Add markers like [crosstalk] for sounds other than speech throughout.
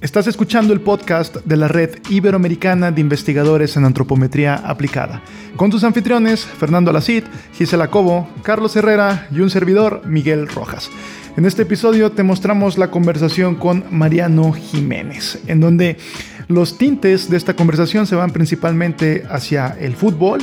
Estás escuchando el podcast de la Red Iberoamericana de Investigadores en Antropometría Aplicada, con tus anfitriones Fernando Alacid, Gisela Cobo, Carlos Herrera y un servidor, Miguel Rojas. En este episodio te mostramos la conversación con Mariano Jiménez, en donde los tintes de esta conversación se van principalmente hacia el fútbol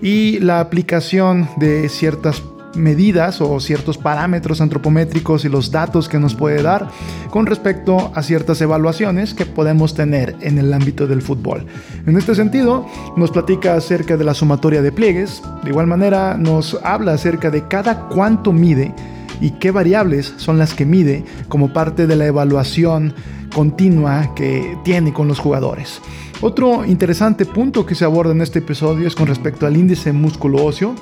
y la aplicación de ciertas medidas o ciertos parámetros antropométricos y los datos que nos puede dar con respecto a ciertas evaluaciones que podemos tener en el ámbito del fútbol. En este sentido, nos platica acerca de la sumatoria de pliegues, de igual manera nos habla acerca de cada cuánto mide y qué variables son las que mide como parte de la evaluación continua que tiene con los jugadores. Otro interesante punto que se aborda en este episodio es con respecto al índice músculo óseo,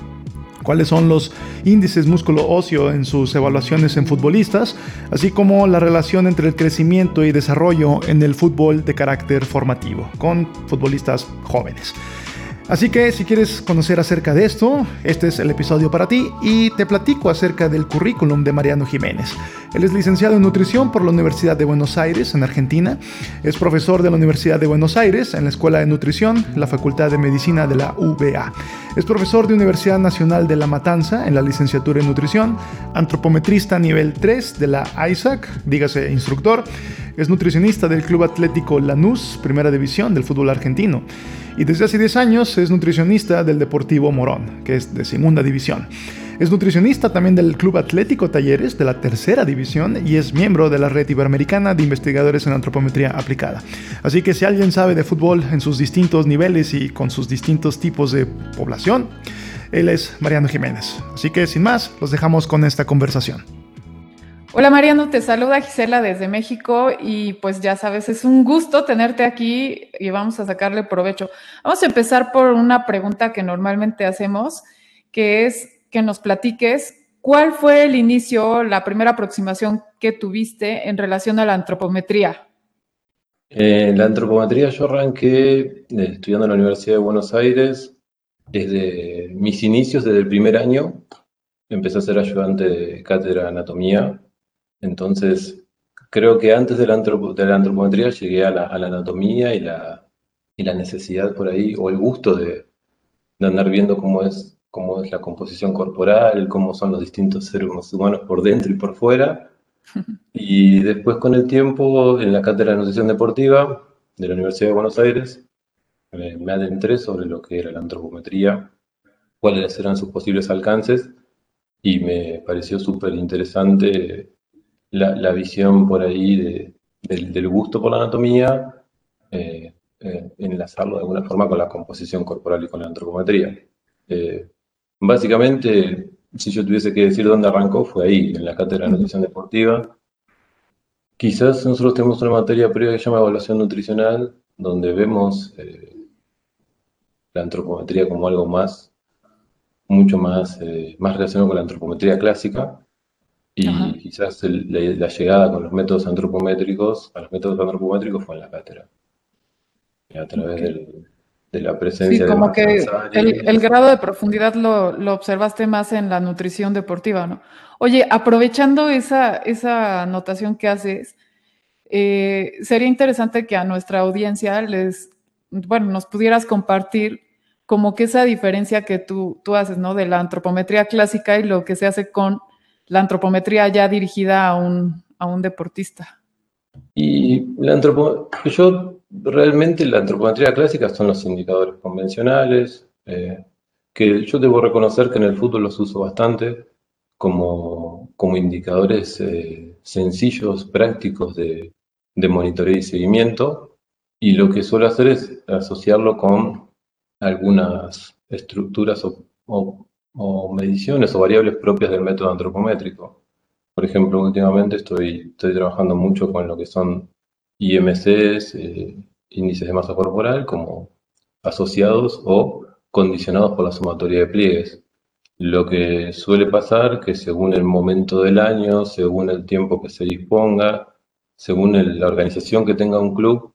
cuáles son los índices músculo-óseo en sus evaluaciones en futbolistas, así como la relación entre el crecimiento y desarrollo en el fútbol de carácter formativo con futbolistas jóvenes. Así que si quieres conocer acerca de esto, este es el episodio para ti y te platico acerca del currículum de Mariano Jiménez. Él es licenciado en nutrición por la Universidad de Buenos Aires, en Argentina. Es profesor de la Universidad de Buenos Aires en la Escuela de Nutrición, la Facultad de Medicina de la UBA. Es profesor de Universidad Nacional de La Matanza en la licenciatura en nutrición, antropometrista nivel 3 de la ISAC, dígase instructor. Es nutricionista del Club Atlético Lanús, primera división del fútbol argentino y desde hace 10 años es nutricionista del Deportivo Morón, que es de segunda división. Es nutricionista también del Club Atlético Talleres de la tercera división y es miembro de la Red Iberoamericana de Investigadores en Antropometría Aplicada. Así que si alguien sabe de fútbol en sus distintos niveles y con sus distintos tipos de población, él es Mariano Jiménez. Así que sin más, los dejamos con esta conversación. Hola Mariano, te saluda Gisela desde México y pues ya sabes, es un gusto tenerte aquí y vamos a sacarle provecho. Vamos a empezar por una pregunta que normalmente hacemos, que es que nos platiques cuál fue el inicio, la primera aproximación que tuviste en relación a la antropometría. En la antropometría yo arranqué eh, estudiando en la Universidad de Buenos Aires desde mis inicios, desde el primer año. Empecé a ser ayudante de cátedra de anatomía entonces, creo que antes de la, antropometría llegué a la, anatomía y la, necesidad por ahí, o el gusto de, andar viendo cómo es, cómo es la composición corporal, cómo son los distintos seres humanos por dentro y por fuera. [laughs] Y después con el tiempo, en la cátedra de nutrición deportiva de la Universidad de Buenos Aires, me adentré sobre lo que era la antropometría, cuáles eran sus posibles alcances, y me pareció súper interesante la, visión por ahí del, gusto por la anatomía, eh, eh, enlazarlo de alguna forma con la composición corporal y con la antropometría. Eh, básicamente, si yo tuviese que decir dónde arrancó, fue ahí, en la cátedra de nutrición deportiva. Quizás nosotros tenemos una materia previa que se llama evaluación nutricional, donde vemos la antropometría como algo más, mucho más, más relacionado con la antropometría clásica, y quizás la, llegada con los métodos antropométricos, a los métodos antropométricos fue en la cátedra. A través de la presencia sí, como que el, grado de profundidad lo, observaste más en la nutrición deportiva, ¿no? Oye, aprovechando esa, esa anotación que haces, eh, sería interesante que a nuestra audiencia les, bueno, nos pudieras compartir como que esa diferencia que tú, tú haces, ¿no? De la antropometría clásica y lo que se hace con la antropometría ya dirigida a un, a un deportista? Y la antropo yo realmente la antropometría clásica son los indicadores convencionales, eh, que yo debo reconocer que en el fútbol los uso bastante como, como indicadores eh, sencillos, prácticos de, de monitoreo y seguimiento. Y lo que suelo hacer es asociarlo con algunas estructuras o o mediciones o variables propias del método antropométrico. Por ejemplo, últimamente estoy, estoy trabajando mucho con lo que son IMCs, eh, índices de masa corporal, como asociados o condicionados por la sumatoria de pliegues. Lo que suele pasar que según el momento del año, según el tiempo que se disponga, según la organización que tenga un club,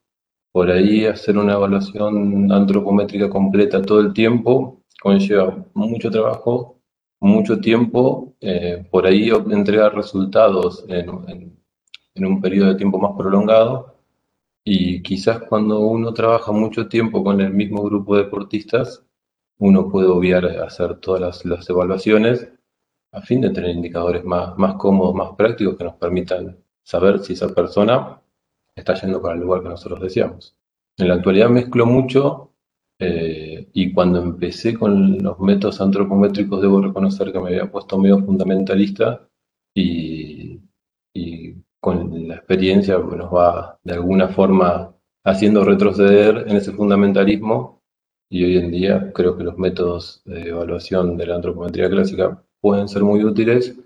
por ahí hacer una evaluación antropométrica completa todo el tiempo conlleva mucho trabajo, mucho tiempo, eh, por ahí entregar resultados en, un periodo de tiempo más prolongado, Y quizás cuando uno trabaja mucho tiempo con el mismo grupo de deportistas, uno puede obviar hacer todas las, evaluaciones a fin de tener indicadores más, más cómodos, más prácticos que nos permitan saber si esa persona está yendo para el lugar que nosotros deseamos. En la actualidad mezclo mucho eh, y cuando empecé con los métodos antropométricos debo reconocer que me había puesto medio fundamentalista y, con la experiencia nos va de alguna forma haciendo retroceder en ese fundamentalismo y hoy en día creo que los métodos de evaluación de la antropometría clásica pueden ser muy útiles.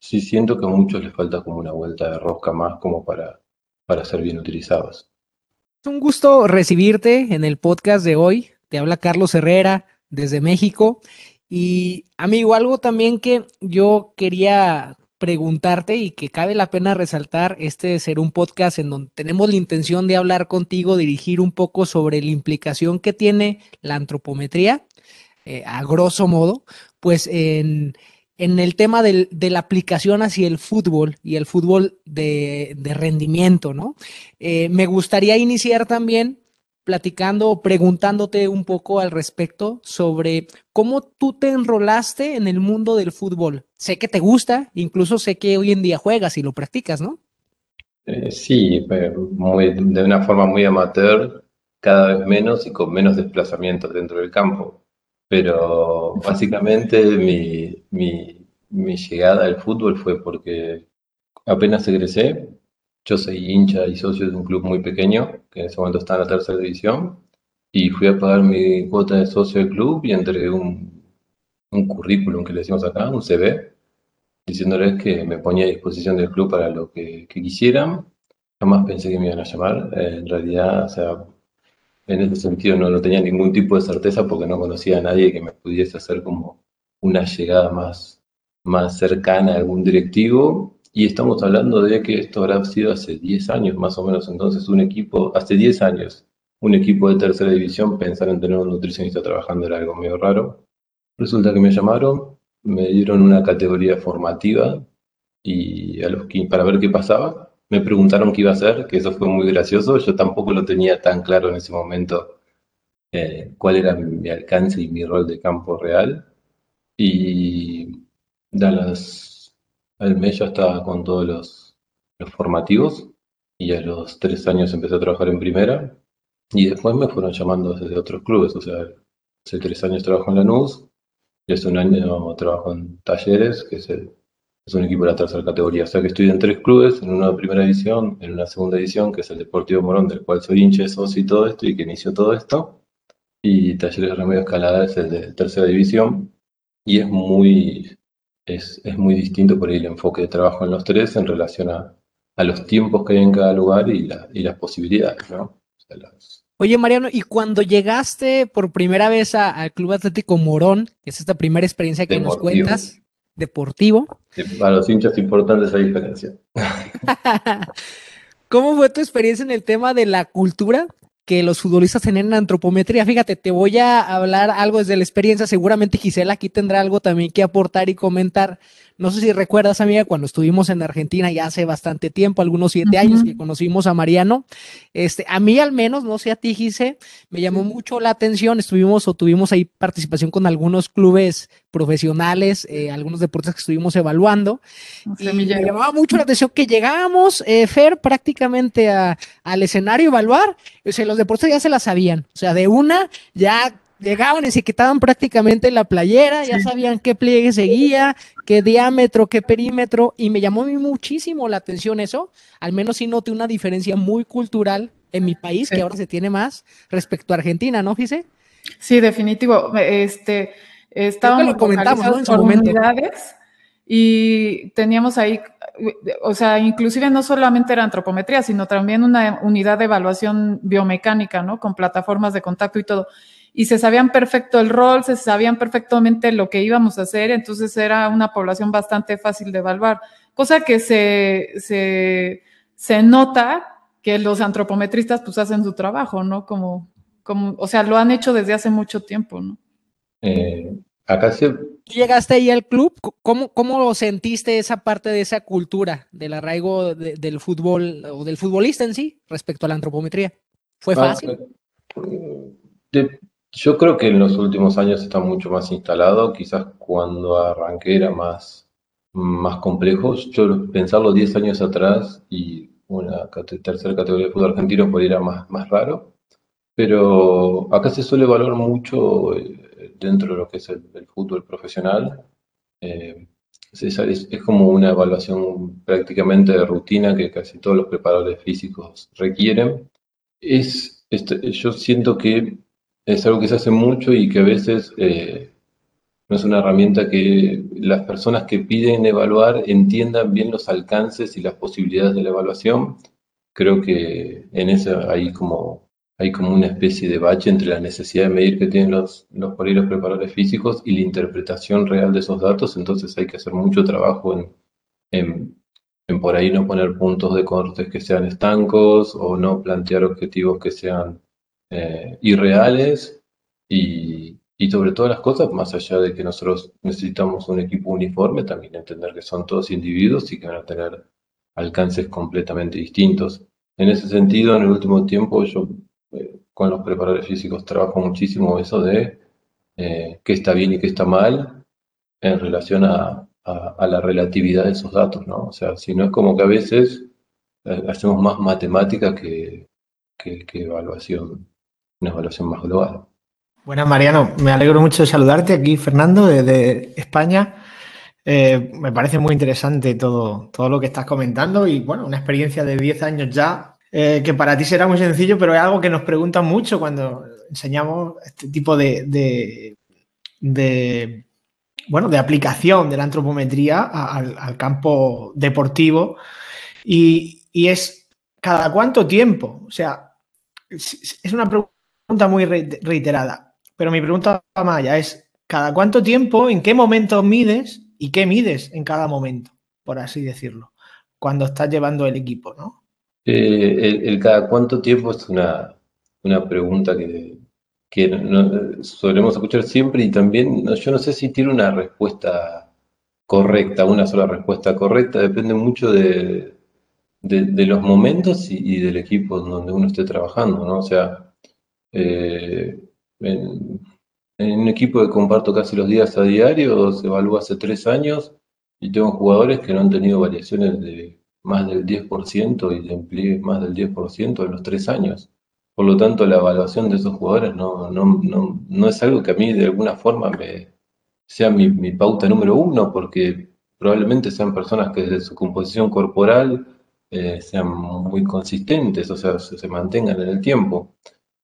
Sí siento que a muchos les falta como una vuelta de rosca más como para, para ser bien utilizados. Un gusto recibirte en el podcast de hoy. Te habla Carlos Herrera desde México. Y amigo, algo también que yo quería preguntarte y que cabe la pena resaltar este ser un podcast en donde tenemos la intención de hablar contigo, dirigir un poco sobre la implicación que tiene la antropometría, eh, a grosso modo, pues en, el tema de la aplicación hacia el fútbol y el fútbol de, rendimiento, ¿no? Eh, me gustaría iniciar también platicando o preguntándote un poco al respecto sobre cómo tú te enrolaste en el mundo del fútbol. Sé que te gusta, incluso sé que hoy en día juegas y lo practicas, ¿no? Eh, sí, muy, de una forma muy amateur, cada vez menos y con menos desplazamientos dentro del campo. Pero [laughs] básicamente mi, mi, mi llegada al fútbol fue porque apenas egresé, yo soy hincha y socio de un club muy pequeño, que en ese momento está en la tercera división, y fui a pagar mi cuota de socio del club y entregué un, un currículum que le decimos acá, un CV, diciéndoles que me ponía a disposición del club para lo que, quisieran. Jamás pensé que me iban a llamar. en realidad, o sea, en ese sentido no, tenía ningún tipo de certeza porque no conocía a nadie que me pudiese hacer como una llegada más, más cercana a algún directivo. Y estamos hablando de que esto habrá sido hace 10 años más o menos, entonces un equipo, hace 10 años, un equipo de tercera división pensar en tener un nutricionista trabajando era algo medio raro. Resulta que me llamaron, me dieron una categoría formativa y a los para ver qué pasaba, me preguntaron qué iba a hacer, que eso fue muy gracioso, yo tampoco lo tenía tan claro en ese momento eh, cuál era mi alcance y mi rol de campo real. Y da las al mes ya estaba con todos los, formativos y a los tres años empecé a trabajar en primera y después me fueron llamando desde otros clubes, o sea, hace tres años trabajo en Lanús y hace un año trabajo en Talleres, que es, es un equipo de la tercera categoría, o sea que estoy en tres clubes, en una primera división, en una segunda división, que es el Deportivo Morón, del cual soy hincha, socio y todo esto, y que inició todo esto, y Talleres Remedio Escalada es el de tercera división, y es muy, es, muy distinto por ahí el enfoque de trabajo en los tres en relación a, los tiempos que hay en cada lugar y, las posibilidades, ¿no? Oye, Mariano, y cuando llegaste por primera vez al Club Atlético Morón, que es esta primera experiencia que nos cuentas, deportivo. Para los hinchas importantes esa diferencia. [laughs] ¿Cómo fue tu experiencia en el tema de la cultura? que los futbolistas tienen antropometría. Fíjate, te voy a hablar algo desde la experiencia. Seguramente Gisela aquí tendrá algo también que aportar y comentar. No sé si recuerdas, amiga, cuando estuvimos en Argentina ya hace bastante tiempo, algunos siete años que conocimos a Mariano. Este, a mí al menos, no sé a ti, Gise, me llamó mucho la atención. Estuvimos o tuvimos ahí participación con algunos clubes profesionales, eh, algunos deportes que estuvimos evaluando. y me llamaba mucho la atención que llegábamos, eh, Fer, prácticamente al escenario a evaluar. O sea, los deportes ya se la sabían. O sea, de una ya llegaban y se quitaban prácticamente la playera, ya sabían qué pliegue seguía, qué diámetro, qué perímetro, y me llamó muchísimo la atención eso, al menos sí noté una diferencia muy cultural en mi país, que ahora se tiene más respecto a Argentina, ¿no, Gise? Sí, definitivo. Este, estábamos comentamos, En su momento. Y teníamos ahí, o sea, inclusive no solamente era antropometría, sino también una unidad de evaluación biomecánica, ¿no? Con plataformas de contacto y todo y se sabían perfecto el rol, se sabían perfectamente lo que íbamos a hacer, entonces era una población bastante fácil de evaluar, cosa que se, se, nota que los antropometristas pues hacen su trabajo, ¿no? Como, como, o sea, lo han hecho desde hace mucho tiempo, ¿no? Eh, acá se... ¿Tú llegaste ahí al club? ¿Cómo, cómo sentiste esa parte de esa cultura del arraigo del fútbol o del futbolista en sí respecto a la antropometría? ¿Fue ah, fácil? Yo creo que en los últimos años está mucho más instalado. Quizás cuando arranqué era más, más complejo. Yo pensarlo 10 años atrás y una tercera categoría de fútbol argentino por era más, más raro. Pero acá se suele valorar mucho eh, dentro de lo que es el, fútbol profesional. Eh, es, es, como una evaluación prácticamente de rutina que casi todos los preparadores físicos requieren. Es, este, yo siento que es algo que se hace mucho y que a veces eh, no es una herramienta que las personas que piden evaluar entiendan bien los alcances y las posibilidades de la evaluación. Creo que en eso hay como, hay como una especie de bache entre la necesidad de medir que tienen los, los preparadores físicos y la interpretación real de esos datos. Entonces hay que hacer mucho trabajo en, en, en por ahí no poner puntos de cortes que sean estancos o no plantear objetivos que sean eh, irreales y, y sobre todas las cosas, más allá de que nosotros necesitamos un equipo uniforme, también entender que son todos individuos y que van a tener alcances completamente distintos. En ese sentido, en el último tiempo yo eh, con los preparadores físicos trabajo muchísimo eso de eh, qué está bien y qué está mal en relación a, a, la relatividad de esos datos, ¿no? O sea, si no es como que a veces eh, hacemos más matemática que, que, que evaluación, una evaluación más global. Buenas, Mariano. Me alegro mucho de saludarte aquí, Fernando, desde España. Eh, me parece muy interesante todo, todo lo que estás comentando y, bueno, una experiencia de 10 años ya, eh, que para ti será muy sencillo, pero es algo que nos preguntan mucho cuando enseñamos este tipo de, de, bueno, de aplicación de la antropometría al, campo deportivo y, y es cada cuánto tiempo. O sea, es una pregunta muy reiterada. Pero mi pregunta, Maya, es, ¿cada cuánto tiempo, en qué momento mides y qué mides en cada momento, por así decirlo, cuando estás llevando el equipo, ¿no? Eh, el, cada cuánto tiempo es una, una pregunta que, que no, solemos escuchar siempre y también yo no sé si tiene una respuesta correcta, una sola respuesta correcta, depende mucho de, de, los momentos y, del equipo donde uno esté trabajando, ¿no? O sea, eh, en, un equipo que comparto casi los días a diario, se evalúa hace tres años y tengo jugadores que no han tenido variaciones de más del 10% y de empleo más del 10% en los tres años. Por lo tanto, la evaluación de esos jugadores no, no, no, no es algo que a mí de alguna forma me, sea mi, mi, pauta número uno, porque probablemente sean personas que desde su composición corporal eh, sean muy consistentes, o sea, se, se mantengan en el tiempo.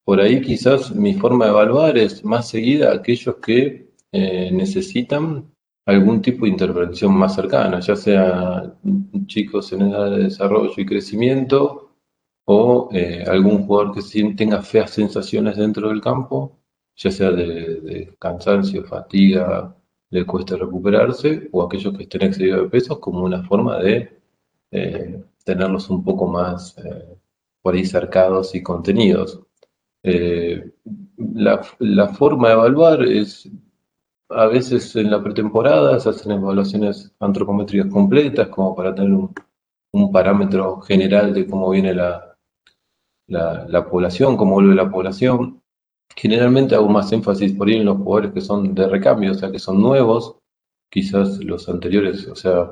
Por ahí quizás mi forma de evaluar es más seguida a aquellos que eh, necesitan algún tipo de intervención más cercana, ya sea chicos en edad de desarrollo y crecimiento o eh, algún jugador que tenga feas sensaciones dentro del campo, ya sea de, cansancio, fatiga, le cuesta recuperarse, o aquellos que estén excedidos de pesos como una forma de eh, tenerlos un poco más por ahí cercados y contenidos. Eh, la, la, forma de evaluar es, a veces en la pretemporada se hacen evaluaciones antropométricas completas como para tener un, un parámetro general de cómo viene la, la, la, población, cómo vuelve la población. Generalmente hago más énfasis por ahí en los jugadores que son de recambio, o sea, que son nuevos. Quizás los anteriores, o sea,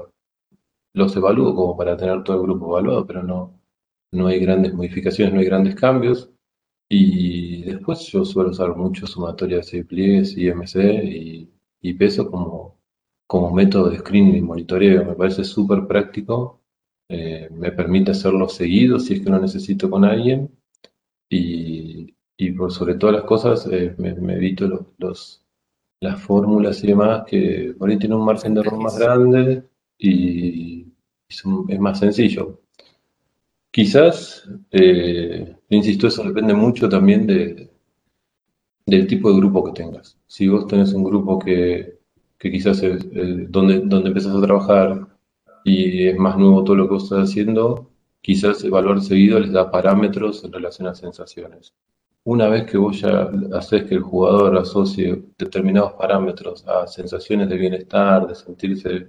los evalúo como para tener todo el grupo evaluado, pero no, no hay grandes modificaciones, no hay grandes cambios. Y después yo suelo usar mucho sumatorias de pliegues, IMC y, y peso como, como método de screening y monitoreo. Me parece súper práctico. Eh, me permite hacerlo seguido si es que lo necesito con alguien. Y, y por sobre todas las cosas eh, me, evito los, los, las fórmulas y demás que por ahí tienen un margen de error más grande y, es más sencillo. Quizás, eh, insisto, eso depende mucho también de, del tipo de grupo que tengas. Si vos tenés un grupo que, que quizás es donde, donde empezás a trabajar y es más nuevo todo lo que vos estás haciendo, quizás el valor seguido les da parámetros en relación a sensaciones. una vez que vos ya haces que el jugador asocie determinados parámetros a sensaciones de bienestar, de sentirse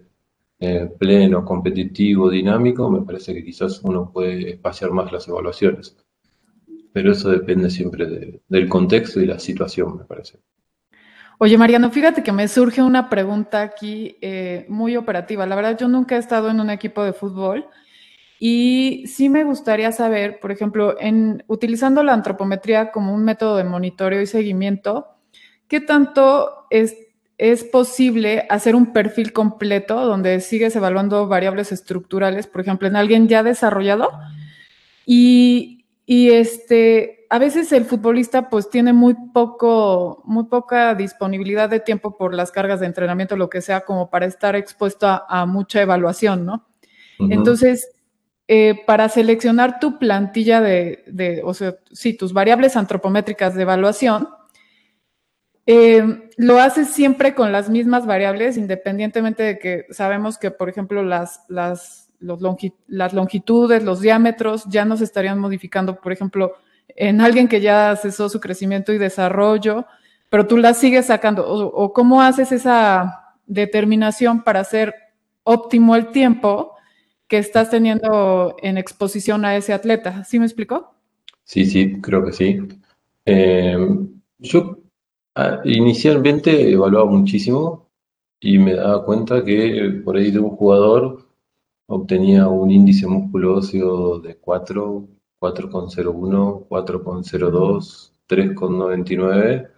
eh, pleno, competitivo, dinámico, me parece que quizás uno puede espaciar más las evaluaciones. Pero eso depende siempre del contexto y la situación, me parece. Oye, Mariano, fíjate que me surge una pregunta aquí eh, muy operativa. La verdad, yo nunca he estado en un equipo de fútbol y sí me gustaría saber, por ejemplo, en utilizando la antropometría como un método de monitoreo y seguimiento, ¿qué tanto es, es posible hacer un perfil completo donde sigues evaluando variables estructurales, por ejemplo, en alguien ya desarrollado? Y, y este, a veces el futbolista pues tiene muy poco, muy poca disponibilidad de tiempo por las cargas de entrenamiento, lo que sea, como para estar expuesto a, mucha evaluación, ¿no? Entonces, eh, para seleccionar tu plantilla de, o sea, sí, tus variables antropométricas de evaluación, eh, lo haces siempre con las mismas variables, independientemente de que sabemos que, por ejemplo, las, las, las longitudes, los diámetros ya no se estarían modificando, por ejemplo, en alguien que ya cesó su crecimiento y desarrollo, pero tú la sigues sacando, o, cómo haces esa determinación para hacer óptimo el tiempo que estás teniendo en exposición a ese atleta. ¿Sí me explicó? Sí, sí, creo que sí. Eh, yo ah, inicialmente evaluaba muchísimo y me daba cuenta que por ahí de un jugador obtenía un índice musculoso de 4, 4,01, 4,02, 3,99.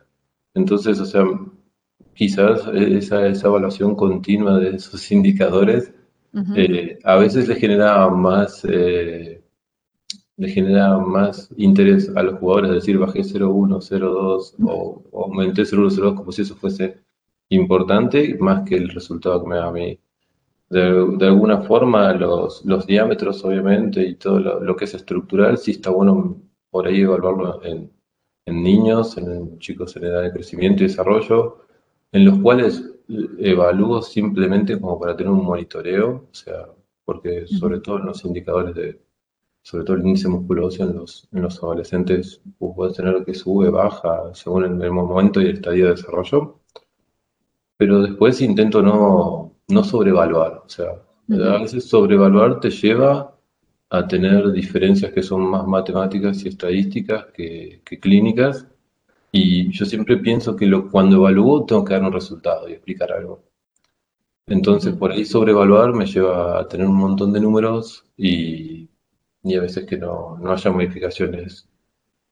Entonces, o sea, quizás esa, esa, evaluación continua de esos [laughs] indicadores eh, a veces le genera más eh, le genera más interés a los jugadores, es decir, bajé 0,1, 0,2 o, o aumenté 0,1, como si eso fuese importante, más que el resultado que me da a mí de, alguna forma los, los, diámetros, obviamente, y todo lo, que es estructural, sí está bueno por ahí evaluarlo en, en, niños, en chicos en edad de crecimiento y desarrollo, en los cuales evalúo simplemente como para tener un monitoreo, o sea, porque sobre todo en los indicadores de, sobre todo el índice musculoso en los, en los adolescentes, puede tener que sube, baja, según el, el momento y el estadio de desarrollo. Pero después intento no, no sobrevaluar. O sea, a veces sobrevaluar te lleva a tener diferencias que son más matemáticas y estadísticas que, clínicas. Y yo siempre pienso que lo, cuando evalúo tengo que dar un resultado y explicar algo. Entonces, por ahí sobrevaluar me lleva a tener un montón de números y, a veces que no, haya modificaciones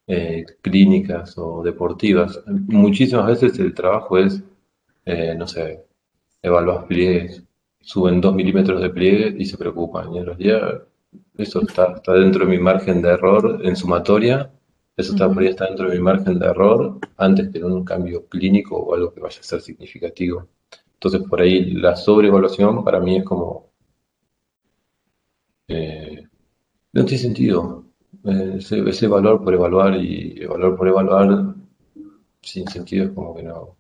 eh, clínicas o deportivas. Muchísimas veces el trabajo es, eh, no sé, evaluas pliegues, suben 2 milímetros de pliegue y se preocupan. Y en realidad eso está, está dentro de mi margen de error en sumatoria, eso está, por ahí está dentro de mi margen de error antes que un cambio clínico o algo que vaya a ser significativo. Entonces por ahí la sobreevaluación para mí es como... Eh, no tiene sentido. Eh, ese, valor por evaluar y valor por evaluar sin sentido es como que no,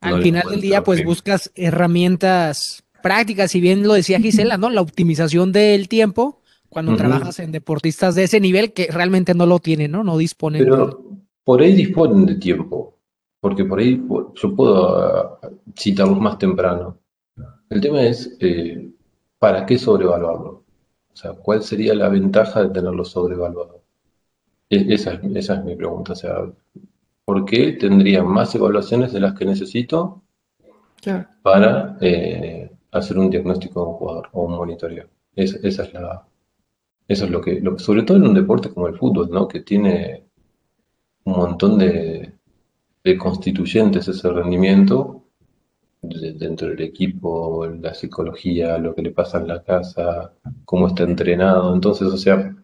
al final del día, pues buscas herramientas prácticas, si bien lo decía Gisela, ¿no? La optimización del tiempo cuando trabajas en deportistas de ese nivel que realmente no lo tienen, ¿no? No disponen. Pero por ahí disponen de tiempo, porque por ahí yo puedo uh, citarlos más temprano. El tema es, eh, ¿para qué sobrevaluarlo? O sea, ¿cuál sería la ventaja de tenerlo sobrevaluado? E-, esa, esa es mi pregunta. O sea, ¿Por qué tendría más evaluaciones de las que necesito para eh, hacer un diagnóstico de un jugador o un monitoreo. esa es la, eso es lo que, sobre todo en un deporte como el fútbol, ¿no? que tiene un montón de, constituyentes ese rendimiento dentro del equipo, la psicología, lo que le pasa en la casa, cómo está entrenado. Entonces, o sea,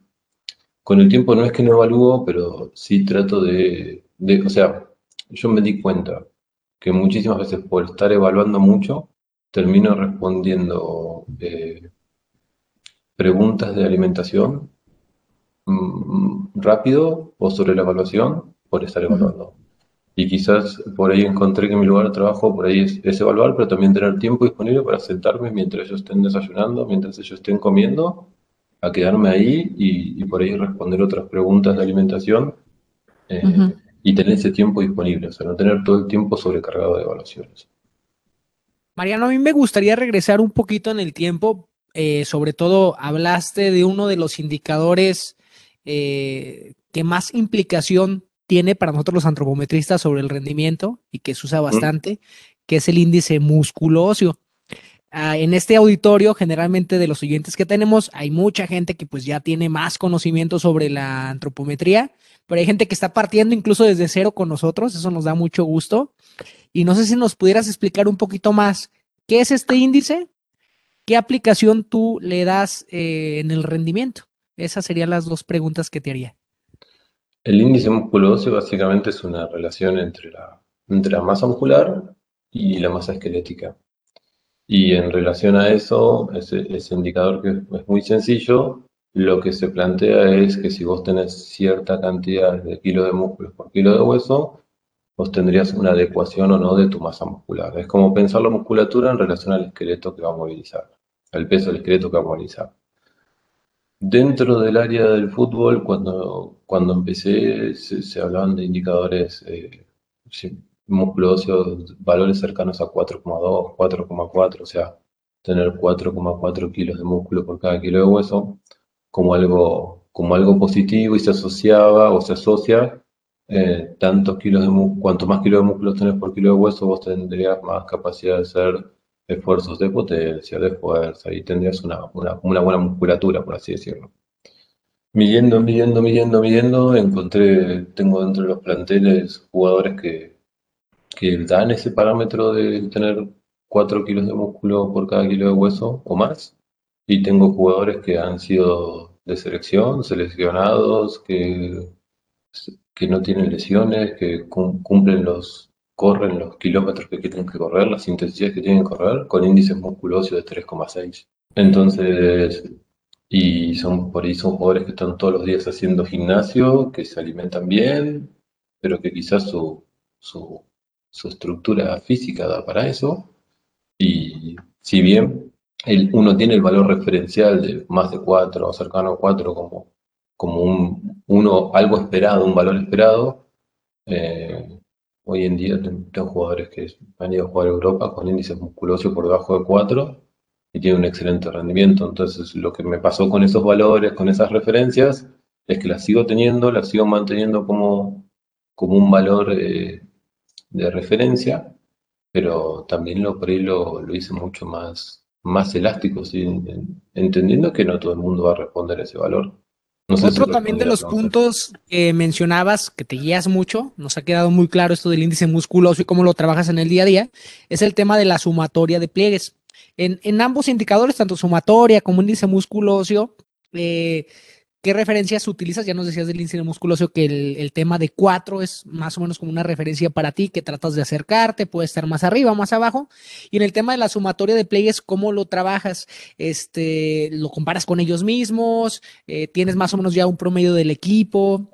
con el tiempo no es que no evalúo, pero sí trato de o sea, yo me di cuenta que muchísimas veces por estar evaluando mucho, termino respondiendo eh, preguntas de alimentación mm, rápido o sobre la evaluación por estar evaluando. Y quizás por ahí encontré que mi lugar de trabajo por ahí es, evaluar, pero también tener tiempo disponible para sentarme mientras ellos estén desayunando, mientras ellos estén comiendo, a quedarme ahí y por ahí responder otras preguntas de alimentación eh, y tener ese tiempo disponible, o sea, no tener todo el tiempo sobrecargado de evaluaciones. Mariano, a mí me gustaría regresar un poquito en el tiempo, eh, sobre todo hablaste de uno de los indicadores eh, que más implicación tiene para nosotros los antropometristas sobre el rendimiento y que se usa bastante, que es el índice músculo óseo. Ah, en este auditorio, generalmente de los oyentes que tenemos, hay mucha gente que pues ya tiene más conocimiento sobre la antropometría, pero hay gente que está partiendo incluso desde cero con nosotros, eso nos da mucho gusto. Y no sé si nos pudieras explicar un poquito más qué es este índice, qué aplicación tú le das eh, en el rendimiento. Esas serían las dos preguntas que te haría. El índice musculoso básicamente es una relación entre la, entre la masa muscular y la masa esquelética. Y en relación a eso, ese, indicador que es muy sencillo, lo que se plantea es que si vos tenés cierta cantidad de kilos de músculos por kilo de hueso, vos tendrías una adecuación o no de tu masa muscular. Es como pensar la musculatura en relación al esqueleto que va a movilizar, al peso del esqueleto que va a movilizar. Dentro del área del fútbol, cuando, cuando empecé, se, hablaban de indicadores eh, músculo óseo, valores cercanos a 4,2, 4,4, o sea, tener 4,4 kilos de músculo por cada kilo de hueso, como algo, como algo positivo y se asociaba o se asocia eh, tantos kilos de músculo, cuanto más kilos de músculo tenés por kilo de hueso, vos tendrías más capacidad de hacer esfuerzos de potencia, de fuerza, y tendrías una, una, una buena musculatura, por así decirlo. Midiendo, midiendo, midiendo, midiendo, encontré, tengo dentro de los planteles jugadores que, que dan ese parámetro de tener 4 kilos de músculo por cada kilo de hueso o más. Y tengo jugadores que han sido de selección, seleccionados, que, que no tienen lesiones, que cumplen los, corren los kilómetros que tienen que correr, las intensidades que tienen que correr, con índices musculosos de 3,6. Entonces, y son por ahí son jugadores que están todos los días haciendo gimnasio, que se alimentan bien, pero que quizás su, su su estructura física da para eso. Y si bien el, uno tiene el valor referencial de más de 4 o cercano a 4 como, como un, uno, algo esperado, un valor esperado, eh, hoy en día tengo jugadores que han ido a jugar a Europa con índices musculosos por debajo de 4 y tienen un excelente rendimiento. Entonces, lo que me pasó con esos valores, con esas referencias, es que las sigo teniendo, las sigo manteniendo como, como un valor eh, de referencia, pero también lo, por ahí lo, hice mucho más, más elástico, entendiendo que no todo el mundo va a responder a ese valor. Otro también de los puntos que mencionabas, que te guías mucho, nos ha quedado muy claro esto del índice musculoso y cómo lo trabajas en el día a día, es el tema de la sumatoria de pliegues. En, en ambos indicadores, tanto sumatoria como índice musculoso, eh, ¿Qué referencias utilizas? Ya nos decías del índice musculoso que el, tema de 4 es más o menos como una referencia para ti, que tratas de acercarte, puede estar más arriba, más abajo. Y en el tema de la sumatoria de pliegues, ¿cómo lo trabajas? Este, ¿Lo comparas con ellos mismos? Eh, ¿Tienes más o menos ya un promedio del equipo?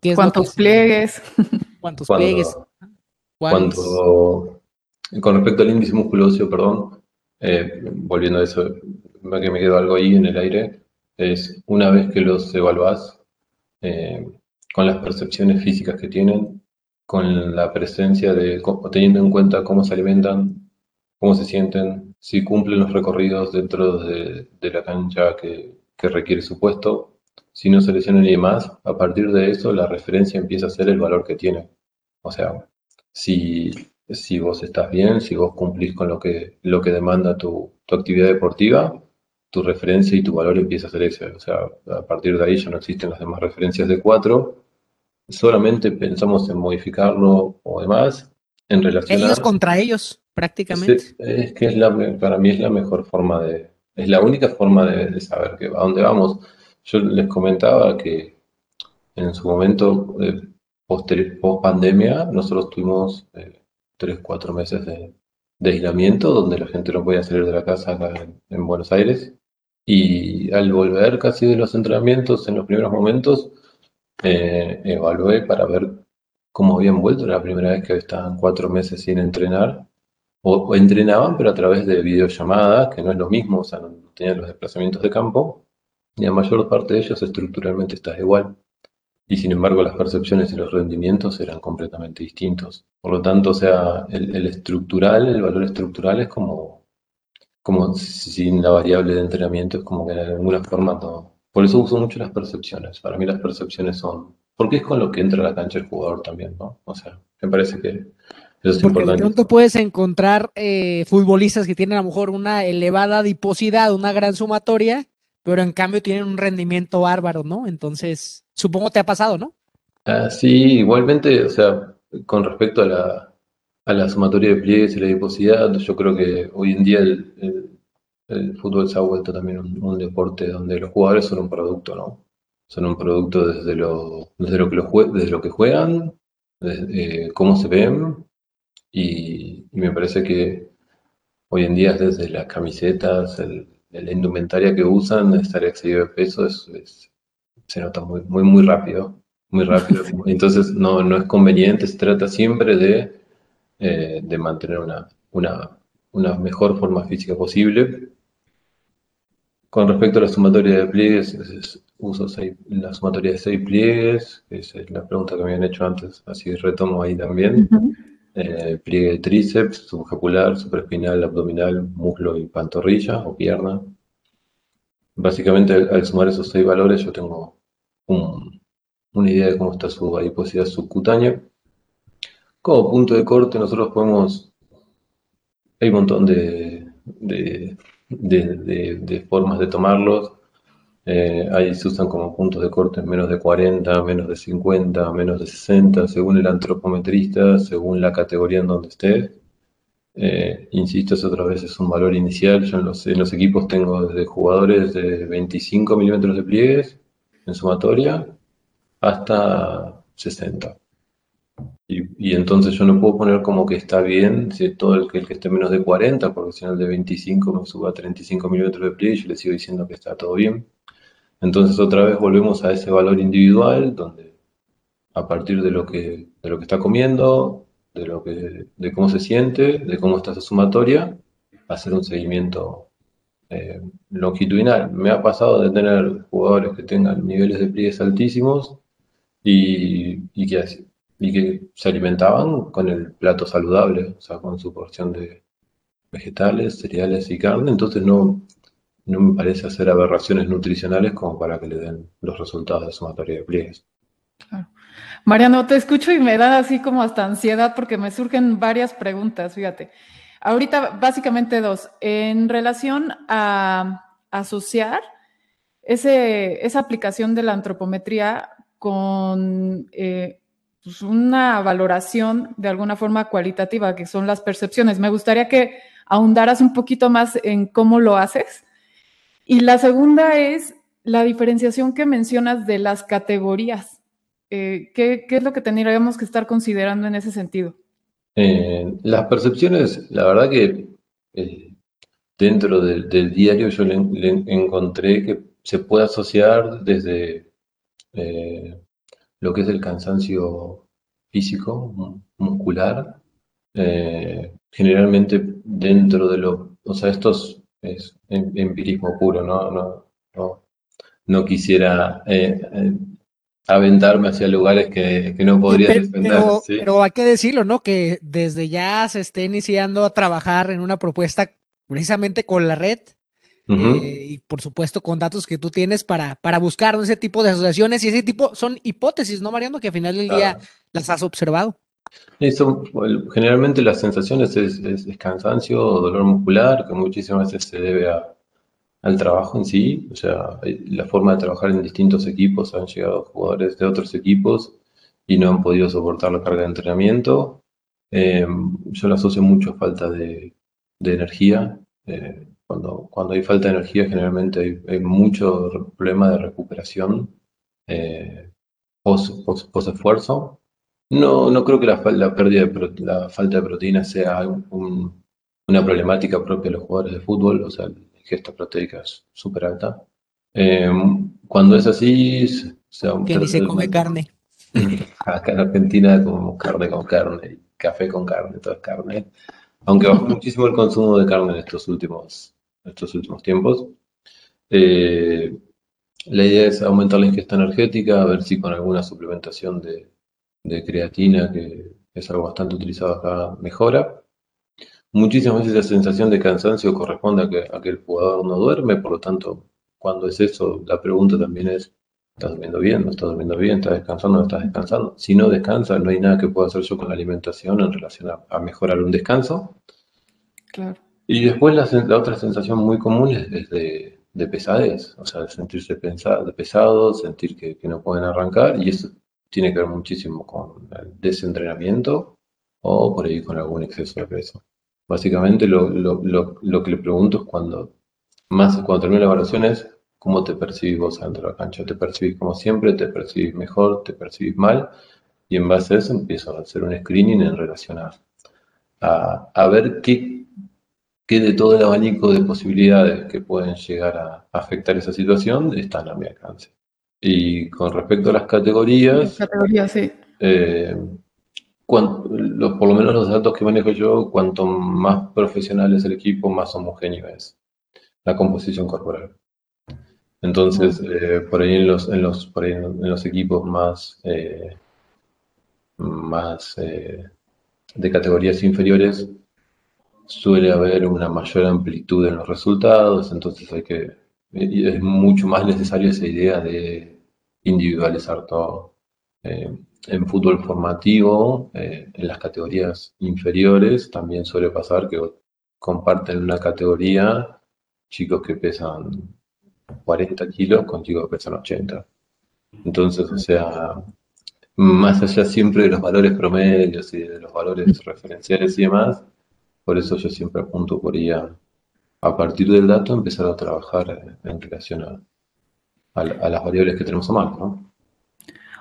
[laughs] ¿Cuántos pliegues? ¿Cuántos pliegues? Cuando, con respecto al índice musculoso, perdón, eh, volviendo a eso, que me quedó algo ahí en el aire es una vez que los evaluás eh, con las percepciones físicas que tienen, con la presencia de, teniendo en cuenta cómo se alimentan, cómo se sienten, si cumplen los recorridos dentro de, la cancha que, requiere su puesto, si no se lesionan y demás, a partir de eso la referencia empieza a ser el valor que tiene. O sea, si, si vos estás bien, si vos cumplís con lo que, lo que demanda tu, tu actividad deportiva, tu referencia y tu valor empieza a ser ese. O sea, a partir de ahí ya no existen las demás referencias de 4. Solamente pensamos en modificarlo o demás en relación ellos contra ellos, prácticamente. Es, que es la, para mí es la mejor forma de, es la única forma de, saber que, a dónde vamos. Yo les comentaba que en su momento, eh, post, pandemia, nosotros tuvimos eh, tres, cuatro meses de, de aislamiento, donde la gente no podía salir de la casa acá en, Buenos Aires. Y al volver casi de los entrenamientos, en los primeros momentos, eh, evalué para ver cómo habían vuelto. la primera vez que estaban cuatro meses sin entrenar. O, entrenaban, pero a través de videollamadas, que no es lo mismo, o sea, no tenían los desplazamientos de campo. Y la mayor parte de ellos estructuralmente está igual. y sin embargo las percepciones y los rendimientos eran completamente distintos. Por lo tanto, o sea, el, estructural, el valor estructural es como, como sin la variable de entrenamiento, es como que de alguna forma no. Por eso uso mucho las percepciones. Para mí las percepciones son, porque es con lo que entra a la cancha el jugador también, ¿no? O sea, me parece que eso es porque importante. De pronto puedes encontrar eh, futbolistas que tienen a lo mejor una elevada adiposidad, una gran sumatoria, pero en cambio tienen un rendimiento bárbaro, ¿no? Entonces, supongo te ha pasado, ¿no? Ah, sí, igualmente, o sea, con respecto a la, a la sumatoria de pliegues y la adiposidad, yo creo que hoy en día el, el, fútbol se ha vuelto también un, deporte donde los jugadores son un producto, ¿no? Son un producto desde lo, desde lo, que, lo, desde lo que juegan, desde, cómo se ven, y, y, me parece que hoy en día desde las camisetas, el, la indumentaria que usan, estar excedido de peso, es, se nota muy, muy, muy rápido. Muy rápido. [laughs] Entonces no, no es conveniente, se trata siempre de, eh, de mantener una, una, una mejor forma física posible. Con respecto a la sumatoria de pliegues, uso la sumatoria de seis pliegues, esa es la pregunta que me habían hecho antes, así retomo ahí también. Eh, pliegue de tríceps, subjacular, supraespinal, abdominal, muslo y pantorrilla o pierna. Básicamente al, sumar esos seis valores yo tengo una idea de cómo está su adiposidad subcutánea. Como punto de corte nosotros podemos, hay un montón de, formas de tomarlos. Eh, ahí se usan como puntos de corte menos de 40, menos de 50, menos de 60, según el antropometrista, según la categoría en donde esté. Eh, insisto, es otra vez es un valor inicial. Yo en los, en los equipos tengo desde jugadores de 25 milímetros de pliegues en sumatoria hasta 60. Y, y, entonces yo no puedo poner como que está bien si todo el que, el que esté menos de 40, porque si no el de 25 me suba a 35 milímetros de pliegue, yo le sigo diciendo que está todo bien. Entonces otra vez volvemos a ese valor individual, donde a partir de lo que, de lo que está comiendo, de, lo que, de cómo se siente, de cómo está su sumatoria, hacer un seguimiento eh, longitudinal. Me ha pasado de tener jugadores que tengan niveles de pliegues altísimos y, y, que, y que se alimentaban con el plato saludable, o sea, con su porción de vegetales, cereales y carne, entonces no, no me parece hacer aberraciones nutricionales como para que le den los resultados de sumatoria de pliegues. Mariano, te escucho y me da así como hasta ansiedad porque me surgen varias preguntas, fíjate. Ahorita básicamente dos. En relación a asociar ese, esa aplicación de la antropometría con eh, pues una valoración de alguna forma cualitativa, que son las percepciones. Me gustaría que ahondaras un poquito más en cómo lo haces y la segunda es la diferenciación que mencionas de las categorías. Eh, ¿qué, es lo que tendríamos que estar considerando en ese sentido? Eh, las percepciones, la verdad que eh, dentro del, diario yo le, encontré que se puede asociar desde lo que es el cansancio físico, muscular, generalmente dentro de lo, o sea, estos es empirismo puro, no, no, no, no quisiera eh, eh, aventarme hacia lugares que, no podría defender. Pero, hay que decirlo, ¿no? Que desde ya se esté iniciando a trabajar en una propuesta precisamente con la red. Eh, y por supuesto con datos que tú tienes para, para buscar ese tipo de asociaciones y ese tipo son hipótesis, ¿no, Mariano? Que al final del día las has observado. Eso, generalmente las sensaciones es, cansancio o dolor muscular, que muchísimas veces se debe al trabajo en sí. O sea, la forma de trabajar en distintos equipos, han llegado jugadores de otros equipos y no han podido soportar la carga de entrenamiento. Em, yo lo asocio mucho a falta de, energía. Eh, cuando, cuando hay falta de energía, generalmente hay, mucho problema de recuperación eh, post esfuerzo no, no creo que la, la pérdida de la falta de proteína sea una problemática propia de los jugadores de fútbol, o sea, la ingesta proteica es súper alta. Eh, cuando es así, o que ni se come carne. [laughs] Acá en Argentina comemos carne con carne, café con carne, todo es carne. Aunque bajó muchísimo el consumo de carne en estos últimos, estos últimos tiempos. Eh, la idea es aumentar la ingesta energética, a ver si con alguna suplementación de, creatina, que es algo bastante utilizado acá, mejora. Muchísimas veces la sensación de cansancio corresponde a que, a el jugador no duerme, por lo tanto, cuando es eso, la pregunta también es, ¿estás durmiendo bien? ¿No estás durmiendo bien? ¿Estás descansando? ¿No estás descansando? Si no descansa, no hay nada que pueda hacer yo con la alimentación en relación a, mejorar un descanso. Claro. Y después la, otra sensación muy común es de, de pesadez, o sea, sentirse de pesado, sentir que, no pueden arrancar, y eso tiene que ver muchísimo con el desentrenamiento o por ahí con algún exceso de peso. Básicamente lo, que le pregunto es cuando, más cuando termina la evaluación es cómo te percibís vos dentro de la cancha. ¿Te percibís como siempre? ¿Te percibís mejor? ¿Te percibís mal? Y en base a eso empiezo a hacer un screening en relación a, a ver qué que de todo el abanico de posibilidades que pueden llegar a afectar esa situación están a mi alcance. Y con respecto a las categorías, categorías sí. Eh, por lo menos los datos que manejo yo, cuanto más profesional es el equipo, más homogéneo es la composición corporal. Entonces, eh, por ahí en los, en los, por ahí en los equipos más, eh, más de categorías inferiores, suele haber una mayor amplitud en los resultados, entonces hay que, es mucho más necesaria esa idea de individualizar todo. Eh, en fútbol formativo, eh, en las categorías inferiores, también suele pasar que comparten una categoría chicos que pesan 40 kilos con chicos que pesan 80. Entonces, o sea, más allá siempre de los valores promedios y de los valores referenciales y demás, por eso yo siempre apunto por ahí a, partir del dato empezar a trabajar en relación a, las variables que tenemos a mano, ¿no?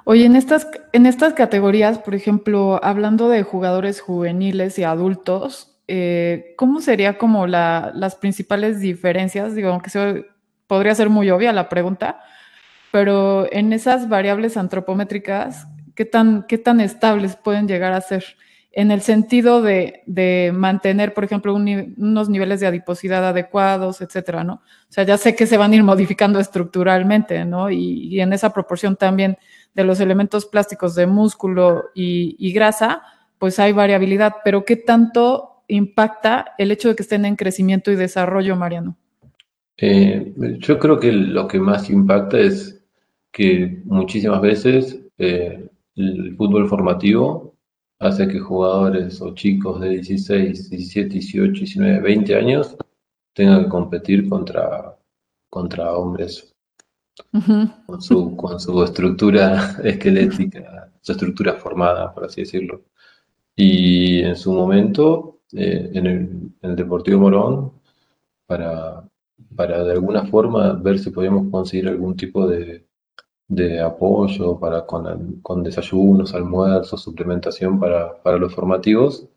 Oye, en estas, en estas categorías, por ejemplo, hablando de jugadores juveniles y adultos, eh, ¿cómo sería como las principales diferencias? Digo, aunque podría ser muy obvia la pregunta, pero en esas variables antropométricas, ¿qué tan, qué tan estables pueden llegar a ser? En el sentido de, mantener, por ejemplo, unos niveles de adiposidad adecuados, etcétera, ¿no? O sea, ya sé que se van a ir modificando estructuralmente, ¿no? Y, en esa proporción también de los elementos plásticos de músculo y, grasa, pues hay variabilidad, pero ¿qué tanto impacta el hecho de que estén en crecimiento y desarrollo, Mariano? Eh, yo creo que lo que más impacta es que muchísimas veces eh, el fútbol formativo hace que jugadores o chicos de 16, 17, 18, 19, 20 años tengan que competir contra, contra hombres con, su, con su estructura [laughs] esquelética, su estructura formada, por así decirlo. Y en su momento, eh, en, el, Deportivo Morón, para, para de alguna forma ver si podíamos conseguir algún tipo de, de apoyo para con, con desayunos, almuerzos, suplementación para, para los formativos.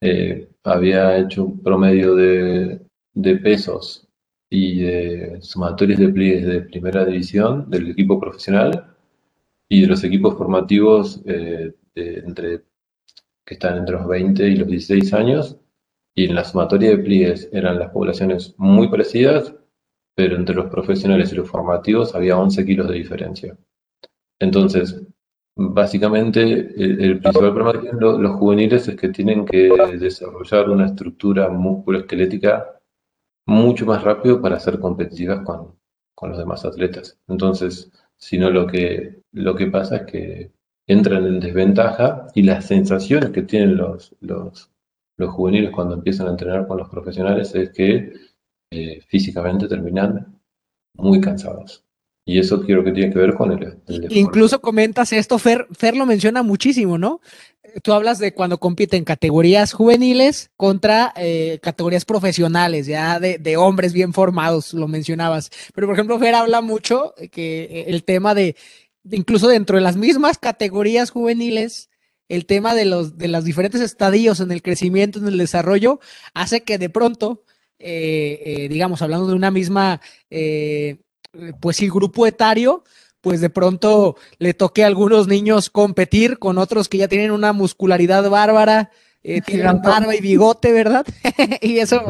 Eh, había hecho un promedio de, de, pesos y de sumatorios de pliegues de primera división del equipo profesional y de los equipos formativos eh, entre, que están entre los 20 y los 16 años. Y en la sumatoria de pliegues eran las poblaciones muy parecidas, pero entre los profesionales y los formativos había 11 kilos de diferencia. Entonces, básicamente, el, principal problema que tienen los, juveniles es que tienen que desarrollar una estructura musculoesquelética mucho más rápido para ser competitivas con, los demás atletas. Entonces, si no, lo que, lo que pasa es que entran en desventaja y las sensaciones que tienen los, los, los juveniles cuando empiezan a entrenar con los profesionales es que eh, físicamente terminan muy cansados. Y eso quiero que tiene que ver con el, Incluso comentas esto, Fer, Fer lo menciona muchísimo, ¿no? Tú hablas de cuando compiten categorías juveniles contra eh, categorías profesionales, ya de, hombres bien formados, lo mencionabas. Pero, por ejemplo, Fer habla mucho que el tema de, incluso dentro de las mismas categorías juveniles, el tema de los, de los diferentes estadios en el crecimiento, en el desarrollo, hace que de pronto eh, eh, digamos, hablando de una misma, eh, pues sí, grupo etario, pues de pronto le toque a algunos niños competir con otros que ya tienen una muscularidad bárbara, tienen barba y bigote, ¿verdad? [laughs] y eso,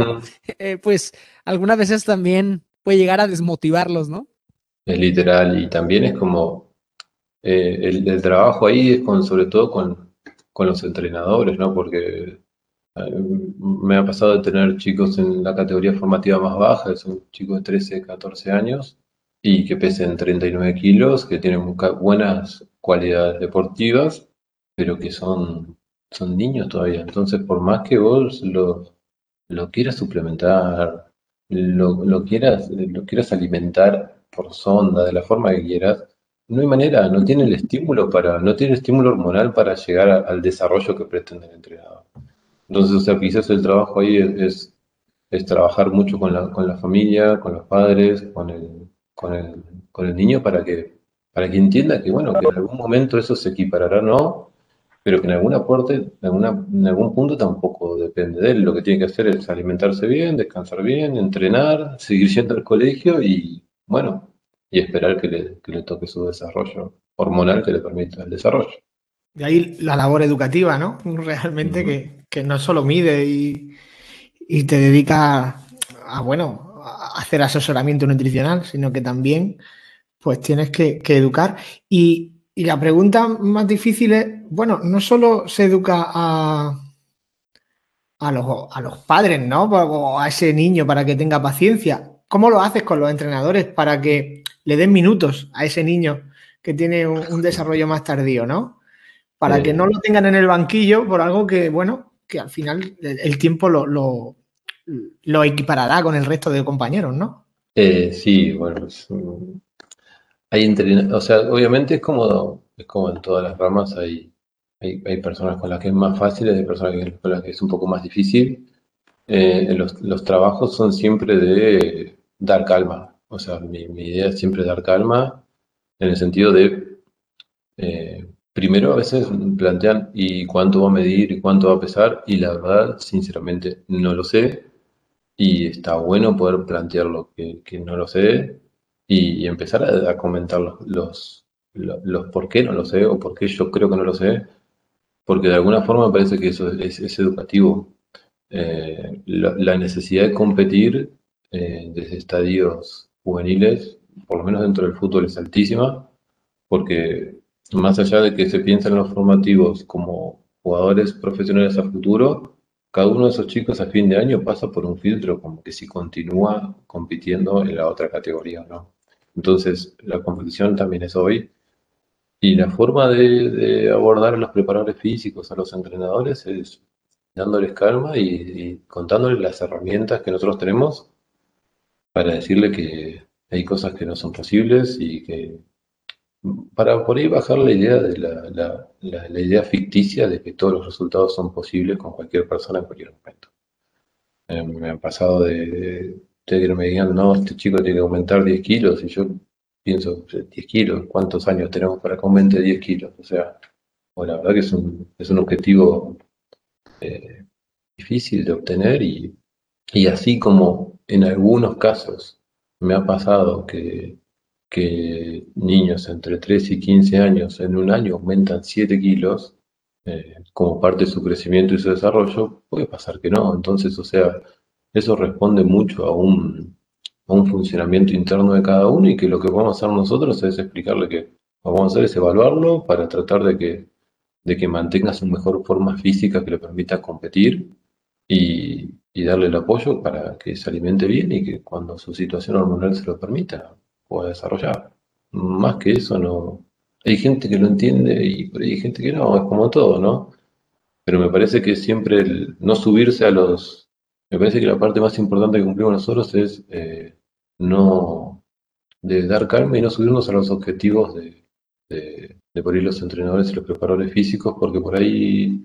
pues algunas veces también puede llegar a desmotivarlos, ¿no? es literal y también es como eh, el, trabajo ahí es con, sobre todo con, con los entrenadores, ¿no? Porque eh, me ha pasado de tener chicos en la categoría formativa más baja, son chicos de 13, 14 años y que pesen 39 kilos, que tienen buenas cualidades deportivas, pero que son, son niños todavía. Entonces, por más que vos lo, lo quieras suplementar, lo, quieras, lo quieras alimentar por sonda, de la forma que quieras, no hay manera, no tiene el estímulo para, no tiene el estímulo hormonal para llegar al desarrollo que pretende el entrenador. Entonces, o sea, quizás el trabajo ahí es, es, trabajar mucho con la, con la familia, con los padres, con el, con el, con el niño para que, para que entienda que, bueno, que en algún momento eso se equiparará, ¿no? Pero que en algún aporte, en, alguna, en algún punto tampoco depende de él. Lo que tiene que hacer es alimentarse bien, descansar bien, entrenar, seguir yendo al colegio y, bueno, y esperar que le, que le toque su desarrollo hormonal que le permita el desarrollo. De ahí la labor educativa, ¿no? Realmente que, que, no solo mide y, y, te dedica a, bueno, a hacer asesoramiento nutricional, sino que también pues tienes que, que educar. Y, y, la pregunta más difícil es, bueno, no solo se educa a, a, los, a los padres, ¿no? O a ese niño para que tenga paciencia. ¿Cómo lo haces con los entrenadores para que le den minutos a ese niño que tiene un, un desarrollo más tardío, ¿no? para que no lo tengan en el banquillo por algo que, bueno, que al final el, tiempo lo, lo, equiparará con el resto de compañeros, ¿no? Eh, sí, bueno, hay o sea, obviamente es como, es como en todas las ramas, hay, hay, personas con las que es más fácil, hay personas con las que es un poco más difícil. Eh, los, trabajos son siempre de dar calma, o sea, mi, mi idea es siempre dar calma en el sentido de eh, Primero a veces plantean y cuánto va a medir y cuánto va a pesar y la verdad, sinceramente, no lo sé. Y está bueno poder plantearlo que, que no lo sé y, empezar a, comentar los, los, por qué no lo sé o por qué yo creo que no lo sé, porque de alguna forma parece que eso es, educativo. Eh, la, necesidad de competir eh, desde estadios juveniles, por lo menos dentro del fútbol, es altísima, porque más allá de que se piensen los formativos como jugadores profesionales a futuro, cada uno de esos chicos a fin de año pasa por un filtro como que si continúa compitiendo en la otra categoría, ¿no? Entonces, la competición también es hoy. Y la forma de, abordar a los preparadores físicos, a los entrenadores, es dándoles calma y, y contándoles las herramientas que nosotros tenemos para decirle que hay cosas que no son posibles y que para por ahí bajar la idea de la, la, idea ficticia de que todos los resultados son posibles con cualquier persona en cualquier momento. Eh, me ha pasado de, que me digan, no, este chico tiene que aumentar 10 kilos, y yo pienso, 10 kilos, ¿cuántos años tenemos para que aumente 10 kilos? O sea, la verdad que es un, es un objetivo eh, difícil de obtener y, y así como en algunos casos me ha pasado que que niños entre 3 y 15 años en un año aumentan 7 kilos eh, como parte de su crecimiento y su desarrollo, puede pasar que no. Entonces, o sea, eso responde mucho a un, a un funcionamiento interno de cada uno y que lo que vamos a hacer nosotros es explicarle que lo que vamos a hacer es evaluarlo para tratar de que, de que mantenga su mejor forma física que le permita competir y, y darle el apoyo para que se alimente bien y que cuando su situación hormonal se lo permita, pueda desarrollar. Más que eso no. Hay gente que lo entiende y por ahí hay gente que no, es como todo, ¿no? Pero me parece que siempre el no subirse a los. Me parece que la parte más importante que cumplimos nosotros es eh, no. de dar calma y no subirnos a los objetivos de, de por ahí los entrenadores y los preparadores físicos, porque por ahí,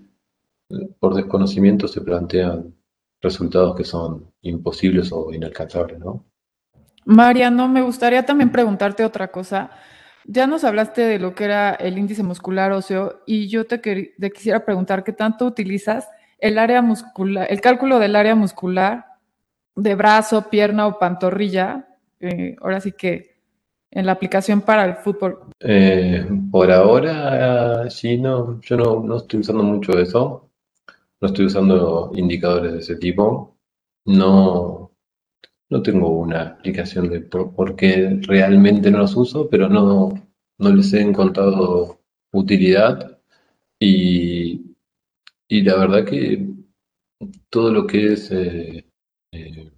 por desconocimiento, se plantean resultados que son imposibles o inalcanzables, ¿no? Mariano, me gustaría también preguntarte otra cosa. Ya nos hablaste de lo que era el índice muscular óseo y yo te, quisiera preguntar qué tanto utilizas el área muscular, el cálculo del área muscular de brazo, pierna o pantorrilla. Eh, ahora sí que en la aplicación para el fútbol. Eh, por ahora, sí, no, yo no, no estoy usando mucho eso. No estoy usando indicadores de ese tipo. No, no tengo una explicación de por, qué realmente no los uso, pero no, no les he encontrado utilidad. Y, y la verdad que todo lo que es eh, eh,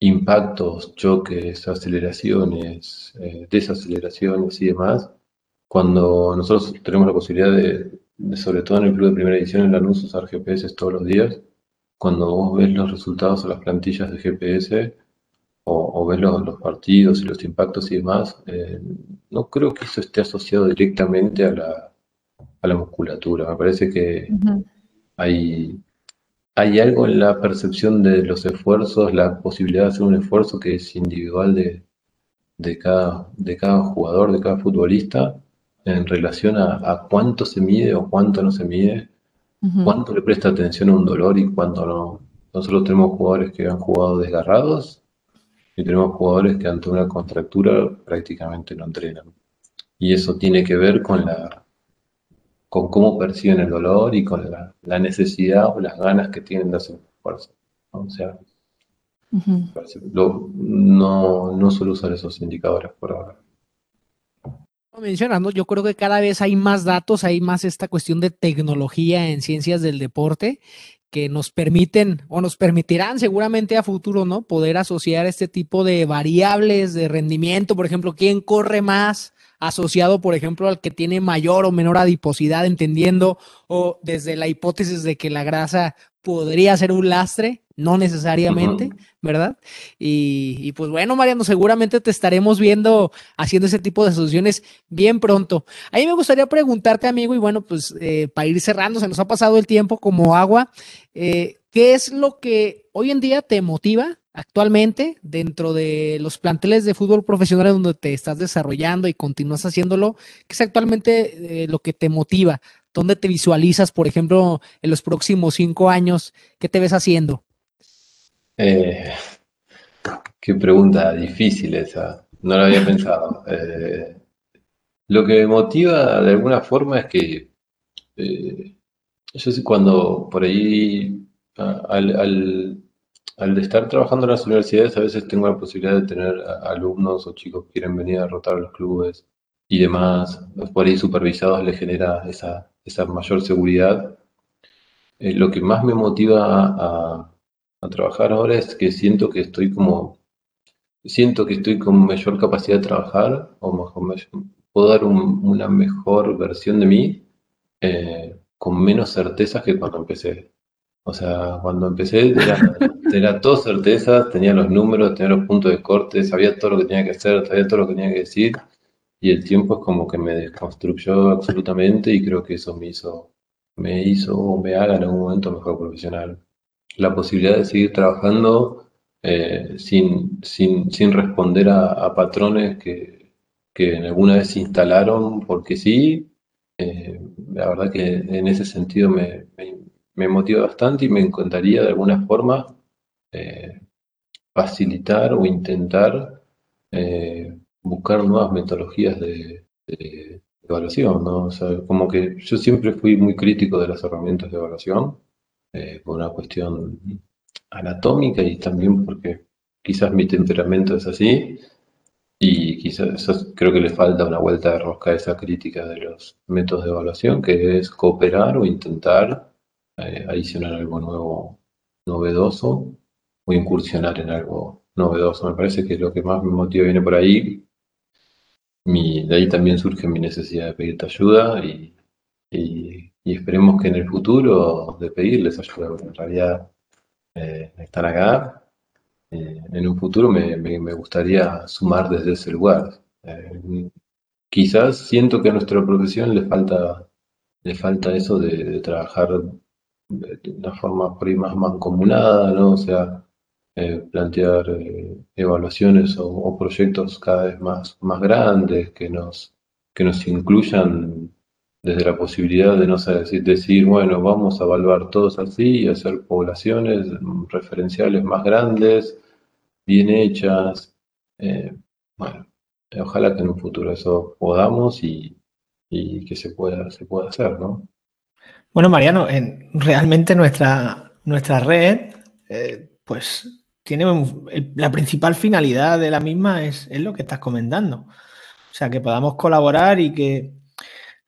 impactos, choques, aceleraciones, eh, desaceleraciones y demás, cuando nosotros tenemos la posibilidad de, sobre todo en el club de primera edición en la NUS, usar GPS todos los días, cuando vos ves los resultados o las plantillas de GPS o, ves los, partidos y los impactos y demás, eh, no creo que eso esté asociado directamente a la, a la musculatura. Me parece que hay, hay algo en la percepción de los esfuerzos, la posibilidad de hacer un esfuerzo que es individual de, de, cada, de cada jugador, de cada futbolista, en relación a, cuánto se mide o cuánto no se mide, cuánto le presta atención a un dolor y cuánto no. Nosotros tenemos jugadores que han jugado desgarrados y tenemos jugadores que ante una contractura prácticamente no entrenan. Y eso tiene que ver con la con cómo perciben el dolor y con la, necesidad o las ganas que tienen de hacer fuerza. O sea, no, no suelo usar esos indicadores por ahora mencionando, yo creo que cada vez hay más datos, hay más esta cuestión de tecnología en ciencias del deporte que nos permiten o nos permitirán seguramente a futuro, ¿no? Poder asociar este tipo de variables de rendimiento, por ejemplo, quién corre más asociado, por ejemplo, al que tiene mayor o menor adiposidad, entendiendo o desde la hipótesis de que la grasa podría ser un lastre, no necesariamente, ¿verdad? Y, pues bueno, Mariano, seguramente te estaremos viendo haciendo ese tipo de soluciones bien pronto. A mí me gustaría preguntarte, amigo, y bueno, pues eh, para ir cerrando, se nos ha pasado el tiempo como agua, eh, ¿qué es lo que hoy en día te motiva actualmente dentro de los planteles de fútbol profesional donde te estás desarrollando y continúas haciéndolo? ¿Qué es actualmente eh, lo que te motiva? ¿Dónde te visualizas, por ejemplo, en los próximos cinco años? ¿Qué te ves haciendo? Eh, qué pregunta difícil esa. No lo había pensado. Eh, lo que me motiva de alguna forma es que eh, yo sé cuando por ahí al, al, estar trabajando en las universidades a veces tengo la posibilidad de tener alumnos o chicos que quieren venir a rotar los clubes y demás, por ahí supervisados les genera esa, esa mayor seguridad. lo que más me motiva a, a trabajar ahora es que siento que estoy como, siento que estoy con mayor capacidad de trabajar, o mejor, puedo dar una mejor versión de mí eh, con menos certezas que cuando empecé. O sea, cuando empecé [laughs] era, todo certeza, tenía los números, tenía los puntos de corte, sabía todo lo que tenía que hacer, sabía todo lo que tenía que decir, y el tiempo es como que me desconstruyó absolutamente y creo que eso me hizo, me hizo o me haga en algún momento mejor profesional la posibilidad de seguir trabajando eh, sin, sin, sin, responder a, patrones que, que, alguna vez se instalaron porque sí. Eh, la verdad que en ese sentido me, me, motiva bastante y me encantaría de alguna forma eh, facilitar o intentar buscar nuevas metodologías de, evaluación, ¿no? O sea, como que yo siempre fui muy crítico de las herramientas de evaluación eh, por una cuestión anatómica y también porque quizás mi temperamento es así y quizás creo que le falta una vuelta de rosca a esa crítica de los métodos de evaluación, que es cooperar o intentar eh, adicionar algo nuevo, novedoso o incursionar en algo novedoso. Me parece que lo que más me motiva viene por ahí. Mi, de ahí también surge mi necesidad de pedirte ayuda y esperemos que en el futuro de pedirles ayuda, porque en realidad eh, están acá. Eh, en un futuro me, gustaría sumar desde ese lugar. Eh, quizás siento que a nuestra profesión le falta, le falta eso de, trabajar de una forma por más mancomunada, ¿no? O sea, plantear evaluaciones o, proyectos cada vez más, más grandes que nos, que nos incluyan desde la posibilidad de no decir, bueno, vamos a evaluar todos así y hacer poblaciones referenciales más grandes, bien hechas. Eh, bueno, ojalá que en un futuro eso podamos y, que se pueda, se pueda hacer, ¿no? Bueno, Mariano, en, realmente nuestra, nuestra red, eh, pues tiene la principal finalidad de la misma es, es, lo que estás comentando. O sea, que podamos colaborar y que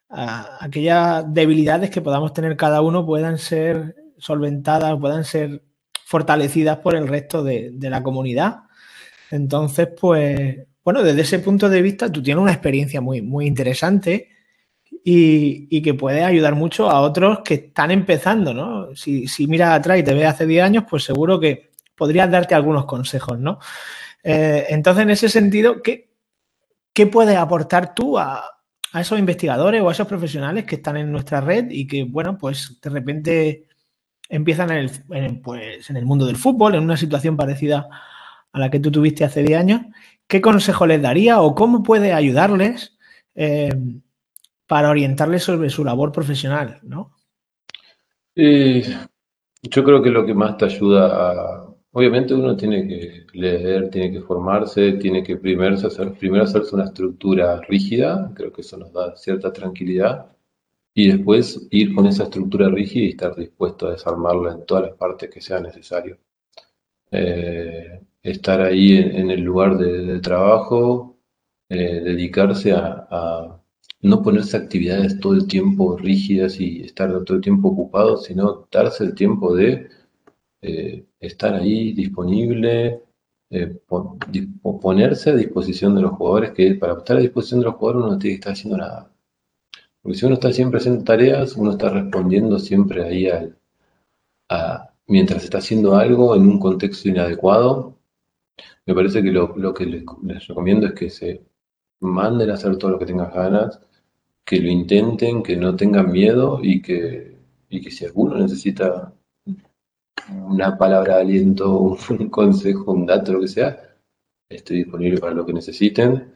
aquellas debilidades que podamos tener cada uno puedan ser solventadas, puedan ser fortalecidas por el resto de, la comunidad. Entonces, pues, bueno, desde ese punto de vista, tú tienes una experiencia muy, muy interesante y, que puede ayudar mucho a otros que están empezando, ¿no? Si, si miras atrás y te ves hace 10 años, pues seguro que podrías darte algunos consejos, ¿no? Eh, entonces, en ese sentido, ¿qué, qué puedes aportar tú a, a, esos investigadores o a esos profesionales que están en nuestra red y que, bueno, pues de repente empiezan en el, pues, en el mundo del fútbol, en una situación parecida a la que tú tuviste hace 10 años? ¿Qué consejo les daría o cómo puede ayudarles eh, para orientarles sobre su labor profesional, ¿no? yo creo que lo que más te ayuda a... Obviamente uno tiene que leer, tiene que formarse, tiene que primero, hacer, primero hacerse una estructura rígida, creo que eso nos da cierta tranquilidad, y después ir con esa estructura rígida y estar dispuesto a desarmarla en todas las partes que sea necesario. Eh, estar ahí en, el lugar de, trabajo, eh, dedicarse a no ponerse actividades todo el tiempo rígidas y estar todo el tiempo ocupado, sino darse el tiempo de eh, estar ahí disponible, eh, ponerse a disposición de los jugadores, que para estar a disposición de los jugadores uno no tiene que estar haciendo nada. Porque si uno está siempre haciendo tareas, uno está respondiendo siempre ahí al, a, mientras está haciendo algo en un contexto inadecuado. Me parece que lo, que les, les, recomiendo es que se manden a hacer todo lo que tengan ganas, que lo intenten, que no tengan miedo y que, y que si alguno necesita una palabra de aliento, un [laughs] consejo, un dato, lo que sea, estoy disponible para lo que necesiten.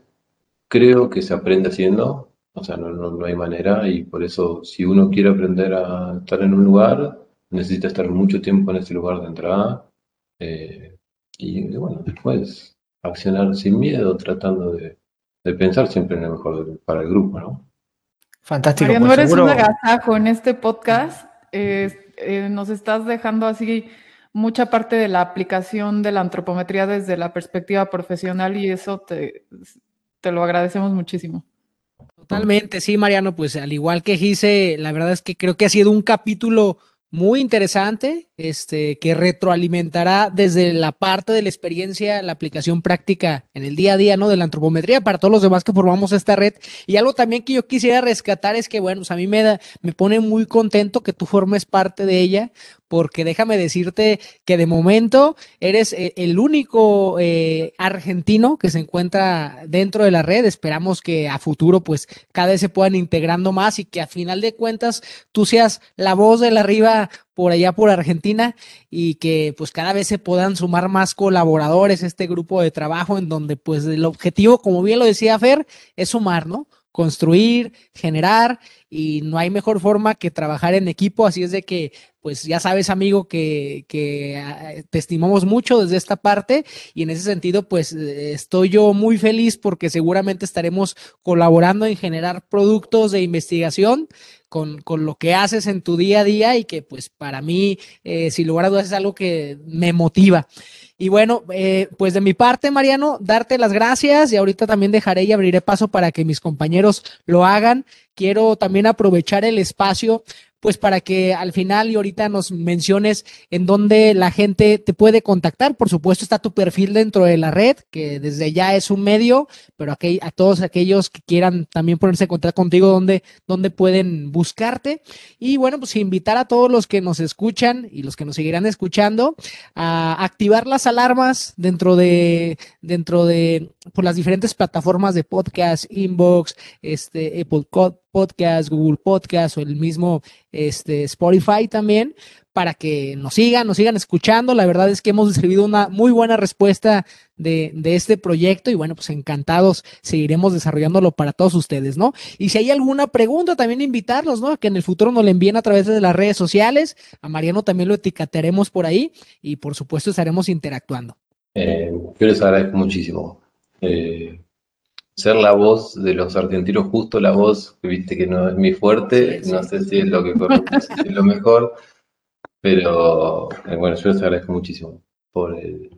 Creo que se aprende haciendo, o sea, no, no, hay manera y por eso si uno quiere aprender a estar en un lugar, necesita estar mucho tiempo en ese lugar de entrada. Eh, y bueno, después accionar sin miedo, tratando de, de pensar siempre en lo mejor para el grupo, ¿no? Fantástico. Mariano, pues eres un agasajo en este podcast. Eh, nos estás dejando así mucha parte de la aplicación de la antropometría desde la perspectiva profesional y eso te, te lo agradecemos muchísimo. Totalmente, sí, Mariano, pues al igual que Gise, la verdad es que creo que ha sido un capítulo muy interesante, este, que retroalimentará desde la parte de la experiencia, la aplicación práctica en el día a día, ¿no? De la antropometría para todos los demás que formamos esta red. Y algo también que yo quisiera rescatar es que, bueno, pues a mí me, da, me pone muy contento que tú formes parte de ella, porque déjame decirte que de momento eres eh, el único eh, argentino que se encuentra dentro de la red. Esperamos que a futuro pues cada vez se puedan integrando más y que a final de cuentas tú seas la voz de la arriba por allá por Argentina y que pues cada vez se puedan sumar más colaboradores a este grupo de trabajo en donde pues el objetivo, como bien lo decía Fer, es sumar, ¿no? construir, generar y no hay mejor forma que trabajar en equipo, así es de que pues ya sabes amigo que, que ah, te estimamos mucho desde esta parte y en ese sentido pues estoy yo muy feliz porque seguramente estaremos colaborando en generar productos de investigación con, con, lo que haces en tu día a día y que pues para mí, eh, sin lugar a dudas, es algo que me motiva. Y bueno, eh, pues de mi parte, Mariano, darte las gracias y ahorita también dejaré y abriré paso para que mis compañeros lo hagan. Quiero también aprovechar el espacio pues para que al final y ahorita nos menciones en dónde la gente te puede contactar. Por supuesto está tu perfil dentro de la red, que desde ya es un medio, pero a todos aquellos que quieran también ponerse en contacto contigo, dónde, dónde pueden buscarte. Y bueno, pues invitar a todos los que nos escuchan y los que nos seguirán escuchando a activar las alarmas dentro de, dentro de por las diferentes plataformas de podcast, Inbox, este, Apple Podcast, Google Podcast o el mismo este, Spotify también, para que nos sigan, nos sigan escuchando. La verdad es que hemos recibido una muy buena respuesta de, de, este proyecto y bueno, pues encantados seguiremos desarrollándolo para todos ustedes, ¿no? Y si hay alguna pregunta, también invitarlos, ¿no? A que en el futuro nos le envíen a través de las redes sociales. A Mariano también lo etiquetaremos por ahí y por supuesto estaremos interactuando. Eh, yo les agradezco muchísimo. Eh, ser la voz de los argentinos, justo la voz, que viste que no es mi fuerte, no sé si es lo que es lo mejor, pero eh, bueno, yo les agradezco muchísimo por el,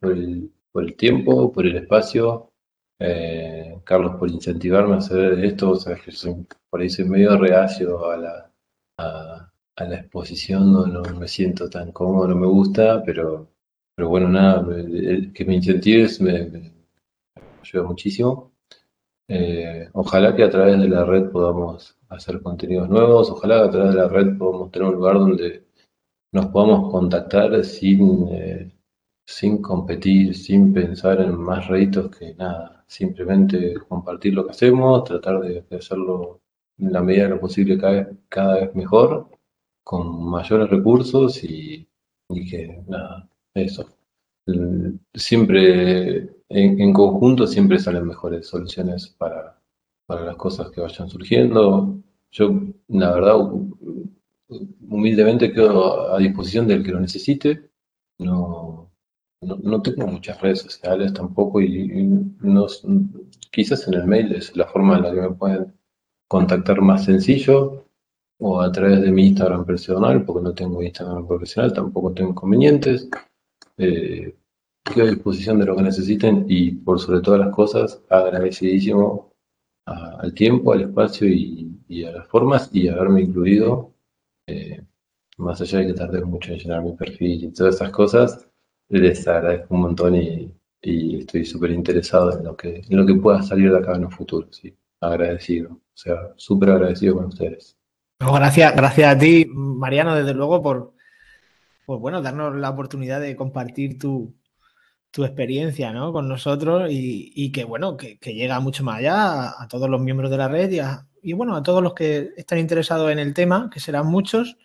por el, por el tiempo, por el espacio. Eh, Carlos, por incentivarme a hacer esto, o sea, que por ahí soy medio reacio a la, a, la exposición, no, no, me siento tan cómodo, no me gusta, pero, pero bueno, nada, que me incentives me, ayuda muchísimo. Eh, ojalá que a través de la red podamos hacer contenidos nuevos, ojalá que a través de la red podamos tener un lugar donde nos podamos contactar sin, eh, sin competir, sin pensar en más réditos que nada, simplemente compartir lo que hacemos, tratar de, hacerlo en la medida de lo posible cada, vez mejor, con mayores recursos y, que nada, eso. Siempre en, conjunto siempre salen mejores soluciones para, para las cosas que vayan surgiendo. Yo, la verdad, humildemente quedo a disposición del que lo necesite. No, no, tengo muchas redes sociales tampoco y, quizás en el mail es la forma en la que me pueden contactar más sencillo o a través de mi Instagram personal, porque no tengo Instagram profesional, tampoco tengo inconvenientes. Eh, quedo a disposición de lo que necesiten y por sobre todas las cosas agradecidísimo al tiempo, al espacio y, a las formas y haberme incluido, eh, más allá de que tardé mucho en llenar mi perfil y todas esas cosas, les agradezco un montón y, estoy súper interesado en lo, que, en lo que pueda salir de acá en el futuro, sí, agradecido, o sea, súper agradecido con ustedes. gracias, gracias a ti, Mariano, desde luego, por, por bueno, darnos la oportunidad de compartir tu, tu experiencia ¿no? con nosotros y, que bueno, que, llega mucho más allá a, todos los miembros de la red y, bueno, a todos los que están interesados en el tema, que serán muchos,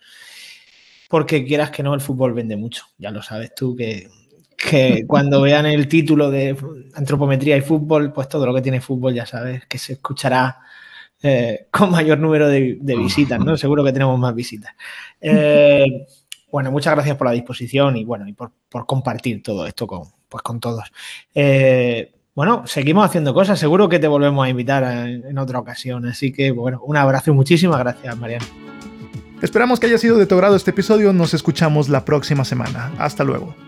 porque quieras que no, el fútbol vende mucho. Ya lo sabes tú que, [laughs] cuando vean el título de antropometría y fútbol, pues todo lo que tiene fútbol ya sabes que se escuchará eh, con mayor número de, visitas, ¿no? Seguro que tenemos más visitas. Eh, [laughs] bueno, muchas gracias por la disposición y bueno, y por, por compartir todo esto con, pues con todos. Eh, bueno, seguimos haciendo cosas, seguro que te volvemos a invitar en, otra ocasión. Así que, bueno, un abrazo y muchísimas gracias, Mariano. Esperamos que haya sido de tu agrado este episodio. Nos escuchamos la próxima semana. Hasta luego.